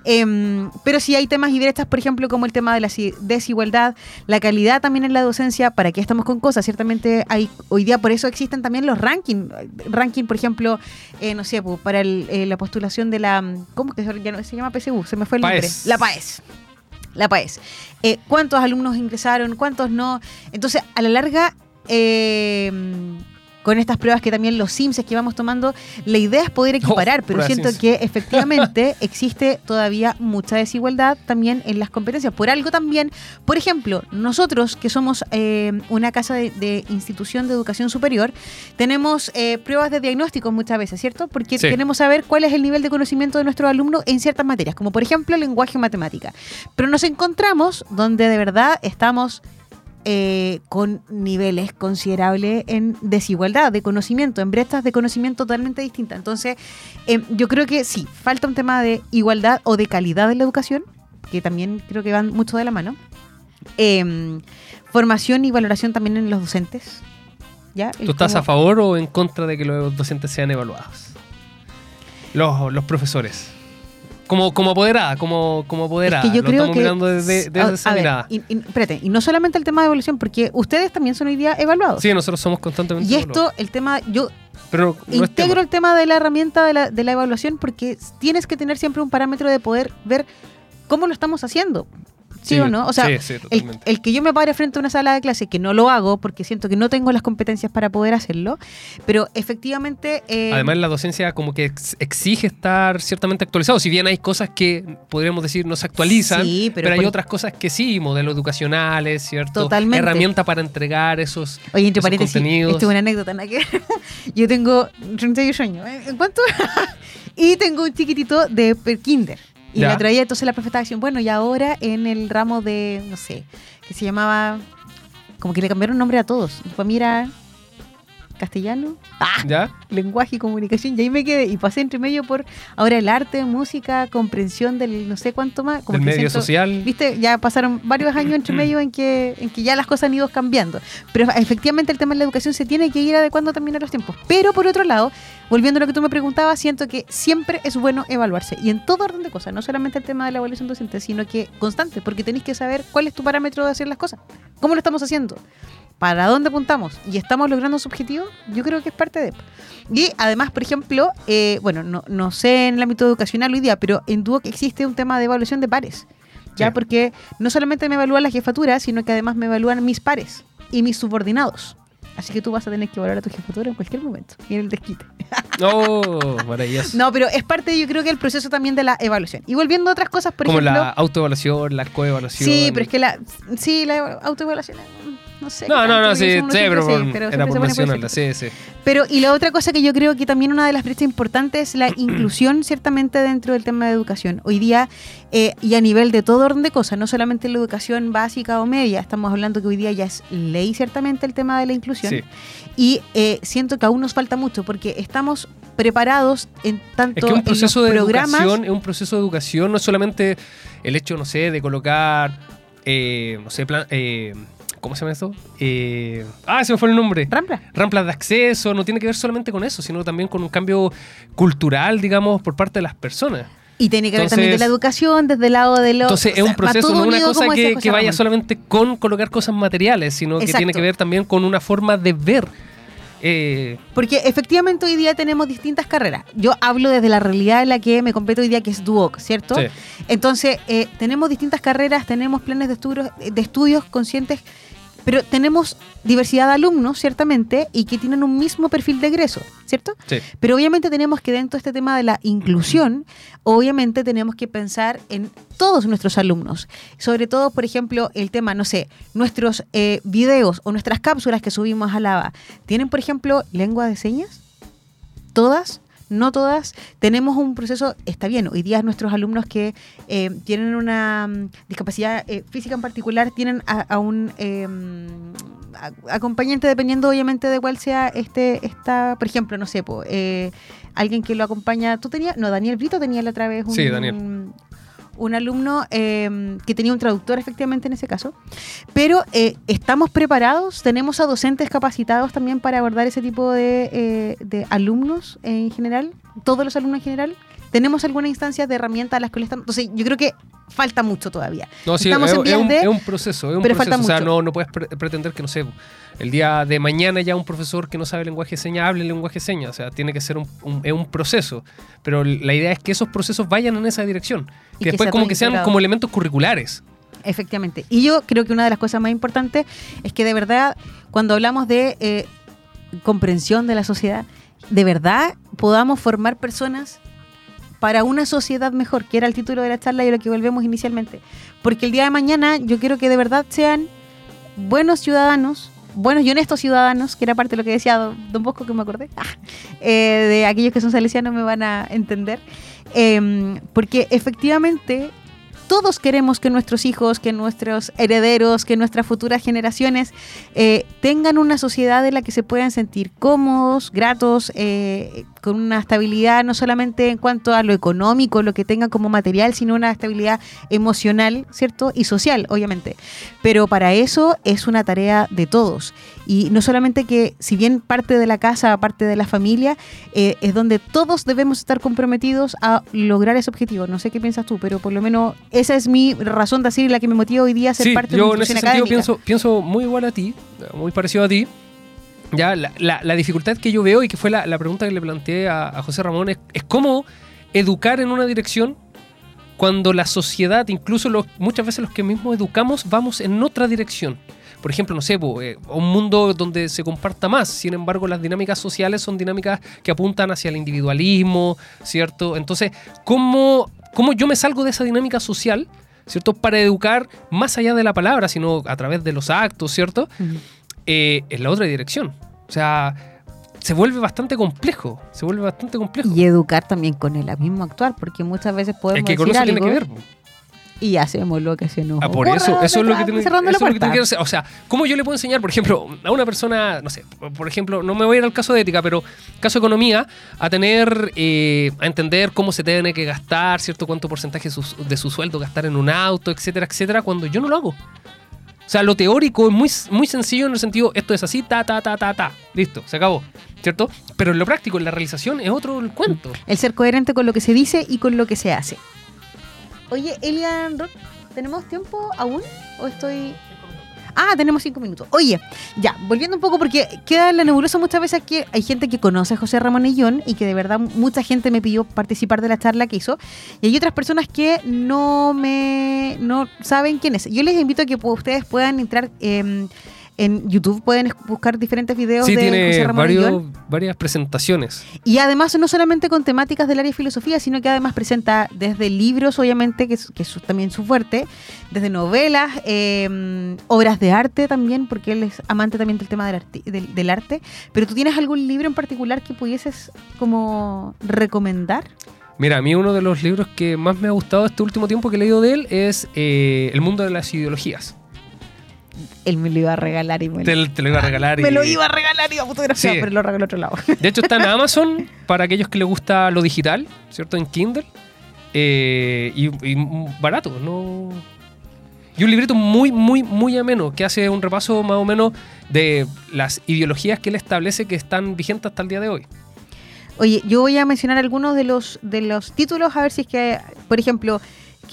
Em, pero sí hay temas y brechas, por ejemplo, como el tema de la si- desigualdad, la calidad también en la docencia, ¿para qué estamos con cosas? Ciertamente hay, hoy día por eso existen también los rankings. Ranking, por ejemplo, no sé, para la postulación de la... ¿Cómo que ya no- se llama PSU? Se me fue el nombre. PAES. La PAES. La PAES. Eh, ¿Cuántos alumnos ingresaron? ¿Cuántos no? Entonces, a la larga... eh, con estas pruebas que también los Sims que vamos tomando, la idea es poder equiparar, pero siento Sims. que efectivamente existe todavía mucha desigualdad también en las competencias. Por algo también, por ejemplo, nosotros que somos eh, una casa de, de institución de educación superior, tenemos eh, pruebas de diagnóstico muchas veces, ¿cierto? Porque Sí. queremos saber cuál es el nivel de conocimiento de nuestros alumnos en ciertas materias, como por ejemplo lenguaje o matemática. Pero nos encontramos donde de verdad estamos eh, con niveles considerables en desigualdad de conocimiento, en brechas de conocimiento totalmente distintas. Entonces, eh, yo creo que sí, falta un tema de igualdad o de calidad en la educación, que también creo que van mucho de la mano. Eh, formación y valoración también en los docentes. ¿Ya? ¿Tú estás a favor o en contra de que los docentes sean evaluados? Los, los profesores. Como, como apoderada, como, como apoderada. Es que yo Lo creo estamos que. mirando desde, desde a- esa a ver, mirada. y, y- espérate, y no solamente el tema de evaluación, porque ustedes también son hoy día evaluados. Sí, nosotros somos constantemente. y esto, el tema, yo Pero no integro tema. el tema de la herramienta de la, de la evaluación porque tienes que tener siempre un parámetro de poder ver cómo lo estamos haciendo. ¿Sí, Sí, o no? O sea, sí, sí, el, totalmente. el que yo me pare frente a una sala de clase, que no lo hago porque siento que no tengo las competencias para poder hacerlo, pero efectivamente... eh, Además, la docencia como que ex- exige estar ciertamente actualizado. Si bien hay cosas que podríamos decir no se actualizan, pero, pero hay otras cosas que sí, modelos educacionales, ¿cierto? Totalmente. Herramienta para entregar esos, Oye, entre esos paréntesis, contenidos. esto es una anécdota, ¿no? Yo tengo 38 años, ¿eh? ¿en cuánto? y tengo un chiquitito de per- kinder. Y Ya. la traía, entonces la profe estaba diciendo, bueno, y ahora en el ramo de, no sé, que se llamaba, como que le cambiaron nombre a todos. Para mí era castellano, ah, ¿Ya? lenguaje y comunicación, y ahí me quedé. Y pasé entre medio por ahora el arte, música, comprensión del no sé cuánto más. Como Del medio siento- social. Viste, ya pasaron varios años entre medio en que, en que ya las cosas han ido cambiando. Pero efectivamente el tema de la educación se tiene que ir adecuando también a los tiempos. Pero por otro lado, volviendo a lo que tú me preguntabas, siento que siempre es bueno evaluarse. Y en todo orden de cosas, no solamente el tema de la evaluación docente, sino que constante, porque tenéis que saber cuál es tu parámetro de hacer las cosas. ¿Cómo lo estamos haciendo? ¿Para dónde apuntamos? ¿Y estamos logrando su objetivo? Yo creo que es parte de... Y además, por ejemplo, eh, bueno, no, no sé en el ámbito educacional hoy día, pero en Duoc existe un tema de evaluación de pares. Ya, Sí. porque no solamente me evalúan la jefatura, sino que además me evalúan mis pares y mis subordinados. Así que tú vas a tener que evaluar a tu jefatura en cualquier momento. Y en el desquite. Oh, maravilloso. No, pero es parte, yo creo que el proceso también de la evaluación. Y volviendo a otras cosas, por como ejemplo. la autoevaluación, la coevaluación. Sí, pero es que la. Sí, la autoevaluación. No sé. No, no, no, sí, sí, pero, sí, pero era por mencionarla, sí, sí. Pero, y la otra cosa que yo creo que también una de las brechas importantes es la inclusión, ciertamente, dentro del tema de educación. Hoy día, eh, y a nivel de todo orden de cosas, no solamente la educación básica o media, estamos hablando que hoy día ya es ley, ciertamente, el tema de la inclusión. Sí. Y eh, siento que aún nos falta mucho, porque estamos preparados en tanto Es que un en los proceso de programas. educación es un proceso de educación, no es solamente el hecho, no sé, de colocar, eh, no sé, plan, eh, ¿cómo se llama eso? Eh, ah, se me fue el nombre. Rampla. Ramplas de acceso, no tiene que ver solamente con eso, sino también con un cambio cultural, digamos, por parte de las personas. Y tiene que ver también de la educación, desde el lado de los. Entonces o es un proceso, no una cosa que, vaya solamente con colocar cosas materiales, sino que tiene que ver también con una forma de ver. eh, Porque efectivamente hoy día tenemos distintas carreras. Yo hablo desde la realidad en la que me compete hoy día, que es Duoc, ¿cierto? Sí. Entonces, eh, tenemos distintas carreras, tenemos planes de estudios, de estudios conscientes, pero tenemos diversidad de alumnos, ciertamente, y que tienen un mismo perfil de egreso, ¿cierto? sí. Pero obviamente tenemos que dentro de este tema de la inclusión, obviamente tenemos que pensar en todos nuestros alumnos. Sobre todo, por ejemplo, el tema, no sé, nuestros eh, videos o nuestras cápsulas que subimos a Lava, ¿tienen, por ejemplo, lengua de señas? ¿Todas? No todas. Tenemos un proceso, está bien, hoy día nuestros alumnos que eh, tienen una mm, discapacidad eh, física en particular tienen a, a un eh, a- acompañante dependiendo obviamente de cuál sea este, esta, por ejemplo, no sé, po, eh, alguien que lo acompaña. ¿Tú tenías? No, Daniel Brito tenía la otra vez un, Sí, Daniel. un alumno eh, que tenía un traductor efectivamente en ese caso. Pero eh, estamos preparados, tenemos a docentes capacitados también para abordar ese tipo de, eh, de alumnos en general, todos los alumnos en general. Tenemos alguna instancia de herramientas a las que le estamos. Entonces, yo creo que falta mucho todavía. No, sí, Estamos es, en es un, de- es un proceso, es un pero proceso. falta O sea, mucho. no, no puedes pre- pretender que, no sé, el día de mañana ya un profesor que no sabe lenguaje de señas hable lenguaje de señas. O sea, tiene que ser un, un- es un proceso. Pero la idea es que esos procesos vayan en esa dirección. Y Que que después como que sean integrado. como elementos curriculares. Efectivamente. Y yo creo que una de las cosas más importantes es que de verdad, cuando hablamos de eh, comprensión de la sociedad, de verdad podamos formar personas para una sociedad mejor, que era el título de la charla y a lo que volvemos inicialmente. Porque el día de mañana yo quiero que de verdad sean buenos ciudadanos, buenos y honestos ciudadanos, que era parte de lo que decía don, Bosco, que me acordé, eh, de aquellos que son salesianos me van a entender, Em, porque efectivamente todos queremos que nuestros hijos, que nuestros herederos, que nuestras futuras generaciones eh, tengan una sociedad en la que se puedan sentir cómodos, gratos, eh, con una estabilidad no solamente en cuanto a lo económico, lo que tengan como material, sino una estabilidad emocional, ¿cierto? Y social, obviamente. Pero para eso es una tarea de todos. Y no solamente que, si bien parte de la casa, parte de la familia, eh, es donde todos debemos estar comprometidos a lograr ese objetivo. No sé qué piensas tú, pero por lo menos esa es mi razón de decir la que me motiva hoy día a ser Sí, parte de una en ese sentido académica. pienso, pienso muy igual a ti, muy parecido a ti. Ya, la, la- dificultad que yo veo y que fue la, la pregunta que le planteé a, José Ramón es, es cómo educar en una dirección cuando la sociedad, incluso los, muchas veces los que mismos educamos, vamos en otra dirección. Por ejemplo, no sé, eh, un mundo donde se comparta más. Sin embargo, las dinámicas sociales son dinámicas que apuntan hacia el individualismo, ¿cierto? Entonces, ¿cómo, cómo yo me salgo de esa dinámica social, ¿cierto? Para educar más allá de la palabra, sino a través de los actos, ¿cierto? Eh, en la otra dirección. O sea, se vuelve bastante complejo. Se vuelve bastante complejo. Y educar también con el mismo actuar, porque muchas veces podemos es que con decir eso tiene que ver. y hacemos lo que se nos Ah, por eso, eso es lo que tiene, cerrando la eso es lo que tiene que hacer. O sea, ¿cómo yo le puedo enseñar, por ejemplo, a una persona, no sé, por- por ejemplo, no me voy a ir al caso de ética, pero caso de economía, a tener, eh, a entender cómo se tiene que gastar, cierto cuánto porcentaje de su, de su sueldo gastar en un auto, etcétera, etcétera, cuando yo no lo hago. O sea, lo teórico es muy, muy sencillo en el sentido, esto es así, ta, ta, ta, ta, ta. Listo, se acabó. ¿Cierto? Pero en lo práctico, en la realización, es otro cuento. El ser coherente con lo que se dice y con lo que se hace. Oye, Elian Rock, ¿tenemos tiempo aún? ¿O estoy.? Ah, tenemos cinco minutos. Oye, ya, volviendo un poco, porque queda la nebulosa muchas veces que hay gente que conoce a José Ramón Illón y que de verdad mucha gente me pidió participar de la charla que hizo. Y hay otras personas que no me no saben quién es. Yo les invito a que ustedes puedan entrar eh, en YouTube, pueden buscar diferentes videos Sí, de José tiene Ramón varios, varias presentaciones. Y además, no solamente con temáticas del área de filosofía, sino que además presenta desde libros, obviamente, que es, que es su- también su fuerte, desde novelas, eh, obras de arte también, porque él es amante también del tema del, arti- del, del arte. Pero tú tienes algún libro en particular que pudieses como recomendar? Mira, a mí uno de los libros que más me ha gustado este último tiempo que he leído de él es eh, El mundo de las ideologías. Él me lo iba a regalar y me, Te, lo, te lo iba a regalar. me y- lo iba a regalar y iba a fotografiar, Sí. pero lo regaló otro lado. De hecho, está en Amazon para aquellos que les gusta lo digital, ¿cierto? En Kindle. Eh, y, y barato, ¿no? Y un librito muy, muy, muy ameno que hace un repaso más o menos de las ideologías que él establece que están vigentes hasta el día de hoy. Oye, yo voy a mencionar algunos de los, de los títulos, a ver si es que, por ejemplo,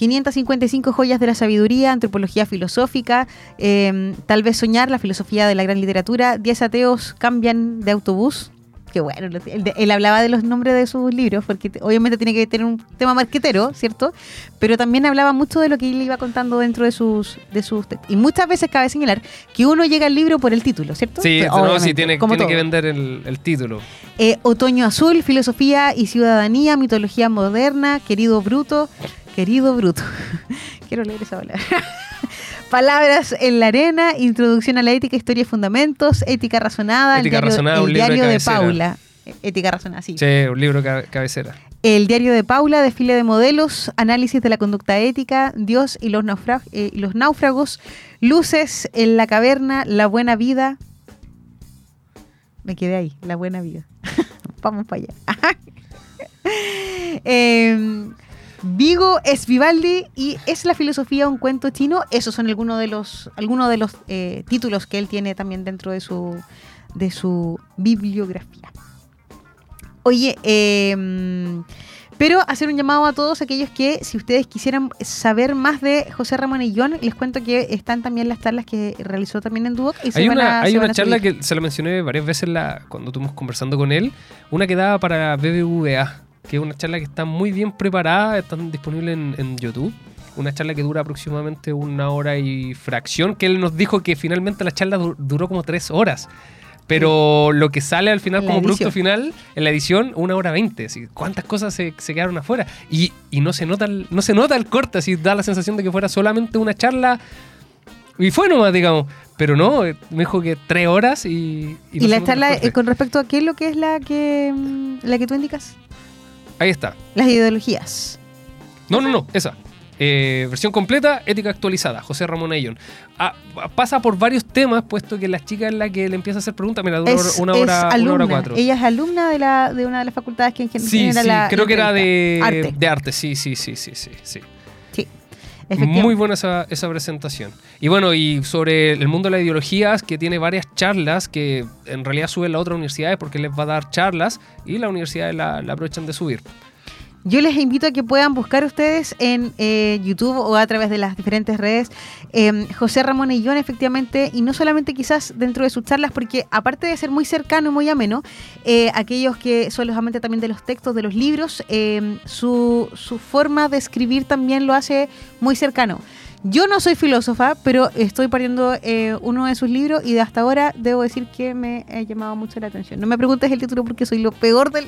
555 joyas de la sabiduría, antropología filosófica, eh, tal vez soñar, la filosofía de la gran literatura, 10 ateos cambian de autobús. Que bueno, él, hablaba de los nombres de sus libros, porque te- obviamente tiene que tener un tema marquetero, ¿cierto? Pero también hablaba mucho de lo que él iba contando dentro de sus, de sus textos. Y muchas veces cabe señalar que uno llega al libro por el título, ¿cierto? Sí, Pero no, sí, tiene, como tiene que vender el, el título. Eh, Otoño Azul, Filosofía y Ciudadanía, Mitología Moderna, Querido Bruto, Querido Bruto. Quiero leer esa palabra. Palabras en la arena, Introducción a la ética, Historia y Fundamentos, Ética razonada, Ética el diario, razonada, el un libro de diario de, cabecera. Paula. Eh, Ética razonada, sí. Sí, un libro ca- cabecera. El diario de Paula, Desfile de modelos, Análisis de la conducta ética, Dios y los, eh, los náufragos, Luces en la caverna, La buena vida. Me quedé ahí, La buena vida. Vamos para allá. Em, Vigo es Vivaldi y es la filosofía un cuento chino. Esos son algunos de los, algunos de los eh, títulos que él tiene también dentro de su, de su bibliografía. Oye, em, pero hacer un llamado a todos aquellos que, si ustedes quisieran saber más de José Ramón Illón, les cuento que están también las charlas que realizó también en Duoc. Y se Hay van una, a- hay se una van a charla subir. que se la mencioné varias veces la, cuando estuvimos conversando con él, una que daba para BBVA, que es una charla que está muy bien preparada, está disponible en, en YouTube. Una charla que dura aproximadamente una hora y fracción, que él nos dijo que finalmente la charla du- duró como tres horas. Pero lo que sale al final como producto final, en la edición, una hora veinte. ¿Cuántas cosas se, se quedaron afuera? Y, y no, se nota el, no se nota el corte, así da la sensación de que fuera solamente una charla y fue nomás, digamos. Pero no, eh, me dijo que tres horas y. Y, no la charla eh, con respecto a qué es lo que es la que, mm, la que tú indicas, Ahí está. las ideologías. No, no, no, esa. eh, versión completa, ética actualizada, José Ramón Ayllón. Ah, pasa por varios temas, puesto que la chica es la que le empieza a hacer preguntas. Mira, dura Es, una es hora, una alumna. hora cuatro. Ella es alumna de, la, de una de las facultades que en gen- Sí, sí, la creo que era de. Arte. de arte, sí, sí, sí, sí, sí. sí. Muy buena esa, esa presentación. Y bueno, y sobre el mundo de las ideologías, que tiene varias charlas que en realidad suben las otras universidades porque les va a dar charlas y las universidades la, la aprovechan de subir. Yo les invito a que puedan buscar ustedes en eh, YouTube o a través de las diferentes redes eh, José Ramón Illón, efectivamente, y no solamente quizás dentro de sus charlas, porque aparte de ser muy cercano y muy ameno, eh, aquellos que son los amantes también de los textos, de los libros, eh, su, su forma de escribir también lo hace muy cercano. Yo no soy filósofa, pero estoy partiendo eh, uno de sus libros y de hasta ahora debo decir que me ha llamado mucho la atención. No me preguntes el título porque soy lo peor del...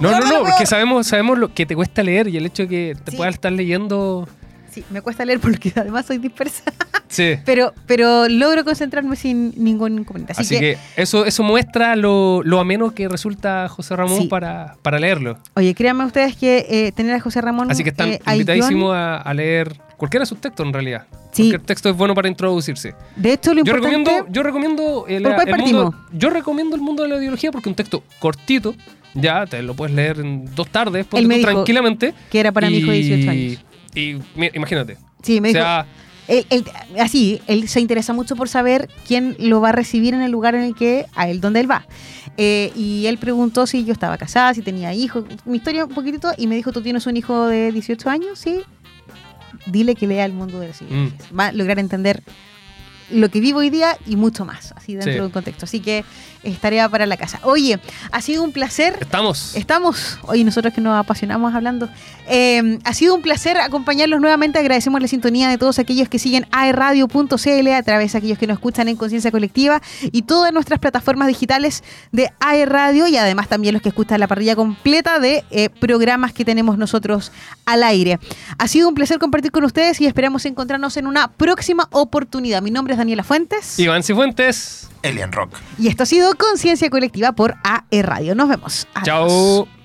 No, no, no, es peor. que sabemos, sabemos lo que te cuesta leer y el hecho de que te Sí. puedas estar leyendo. Sí, me cuesta leer porque además soy dispersa. Sí. Pero, pero logro concentrarme sin ningún inconveniente. Así, Así, que, que, eso, eso muestra lo, lo ameno que resulta José Ramón Sí. para, para leerlo. oye, créanme ustedes que eh, tener a José Ramón. Así que están eh, invitadísimos a, a leer cualquiera de sus textos en realidad. Sí. Cualquier texto es bueno para introducirse. De hecho, lo Yo importante. recomiendo, yo recomiendo el, ¿Por cuál el mundo, yo recomiendo el mundo de la ideología porque es un texto cortito, ya te lo puedes leer en dos tardes, ponte me tú dijo tranquilamente. que era para mi hijo de 18 años. Y mira, imagínate. Sí, me o dijo. sea, él- él- así, él se interesa mucho por saber quién lo va a recibir en el lugar en el que, a él, donde él va. Eh, y él preguntó si yo estaba casada, si tenía hijos, mi historia un poquitito, y me dijo, ¿tú tienes un hijo de 18 años? Sí. Dile que lea el mundo de las Mm. ideologías. Va a lograr entender lo que vivo hoy día y mucho más, así dentro Sí. de un contexto. Así que es tarea para la casa. Oye, ha sido un placer estamos. Estamos, hoy nosotros que nos apasionamos hablando. Eh, ha sido un placer acompañarlos nuevamente. Agradecemos la sintonía de todos aquellos que siguen aerradio.cl, a través de aquellos que nos escuchan en Conciencia Colectiva y todas nuestras plataformas digitales de aerradio y además también los que escuchan la parrilla completa de eh, programas que tenemos nosotros al aire. Ha sido un placer compartir con ustedes y esperamos encontrarnos en una próxima oportunidad. Mi nombre es Daniela Fuentes Iván Cifuentes. Alien Rock. y esto ha sido Conciencia Colectiva por AE Radio. Nos vemos. Adiós. Chao.